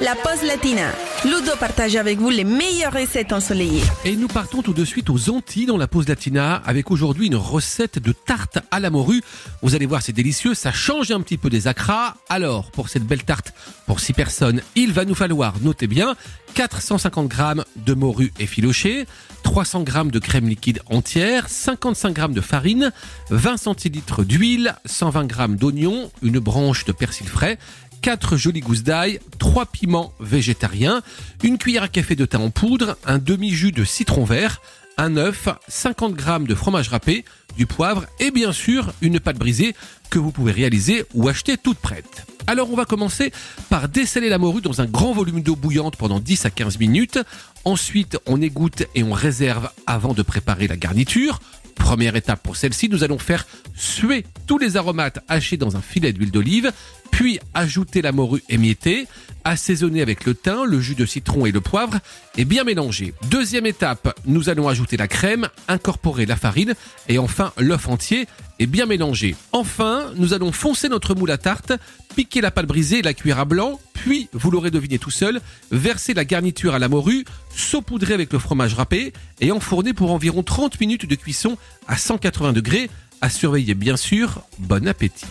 la pause latina. Ludo partage avec vous les meilleures recettes ensoleillées. Et nous partons tout de suite aux Antilles dans la pause latina avec aujourd'hui une recette de tarte à la morue. Vous allez voir, c'est délicieux, ça change un petit peu des acras. Alors, pour cette belle tarte, pour 6 personnes, il va nous falloir, notez bien, 450 grammes de morue effilochée, 300 grammes de crème liquide entière, 55 grammes de farine, 20 centilitres d'huile, 120 grammes d'oignon, une branche de persil frais, 4 jolies gousses d'ail, 3 piments végétariens, une cuillère à café de thym en poudre, un demi-jus de citron vert, un œuf, 50 grammes de fromage râpé, du poivre et bien sûr une pâte brisée que vous pouvez réaliser ou acheter toute prête. Alors on va commencer par dessaler la morue dans un grand volume d'eau bouillante pendant 10 à 15 minutes. Ensuite on égoutte et on réserve avant de préparer la garniture. Première étape pour celle-ci, nous allons faire suer tous les aromates hachés dans un filet d'huile d'olive, puis ajouter la morue émiettée, assaisonner avec le thym, le jus de citron et le poivre et bien mélanger. Deuxième étape, nous allons ajouter la crème, incorporer la farine et enfin l'œuf entier et bien mélanger. Enfin, nous allons foncer notre moule à tarte, piquer la pâte brisée et la cuire à blanc, puis, vous l'aurez deviné tout seul, verser la garniture à la morue, saupoudrer avec le fromage râpé et enfourner pour environ 30 minutes de cuisson à 180 degrés. À surveiller bien sûr. Bon appétit.